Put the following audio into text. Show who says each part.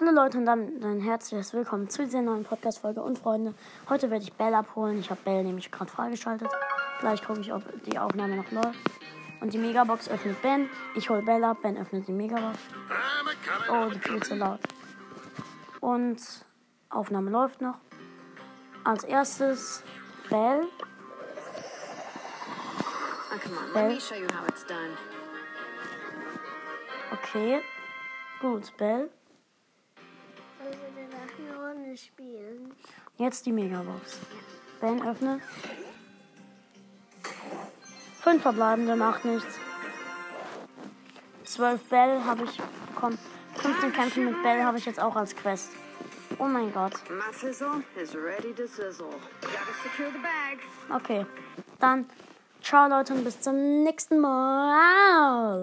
Speaker 1: Hallo Leute und dann ein herzliches Willkommen zu dieser neuen Podcast-Folge und Freunde. Heute werde ich Bell abholen. Ich habe Bell nämlich gerade freigeschaltet. Gleich gucke ich, ob die Aufnahme noch läuft. Und die Megabox öffnet Ben. Ich hole Bell ab. Ben öffnet die Megabox. Oh, die viel zu laut. Und Aufnahme läuft noch. Als erstes Bell. Bell. Okay. Gut, Bell.
Speaker 2: Runde spielen.
Speaker 1: Jetzt die Megabox. Ben öffnet. Fünf verbleibende macht nichts. Zwölf Bell habe ich bekommen. 15 Kämpfe mit Bell habe ich jetzt auch als Quest. Oh mein Gott.
Speaker 3: My fizzle is ready to sizzle. Gotta secure the bag.
Speaker 1: Okay. Dann ciao Leute und bis zum nächsten Mal.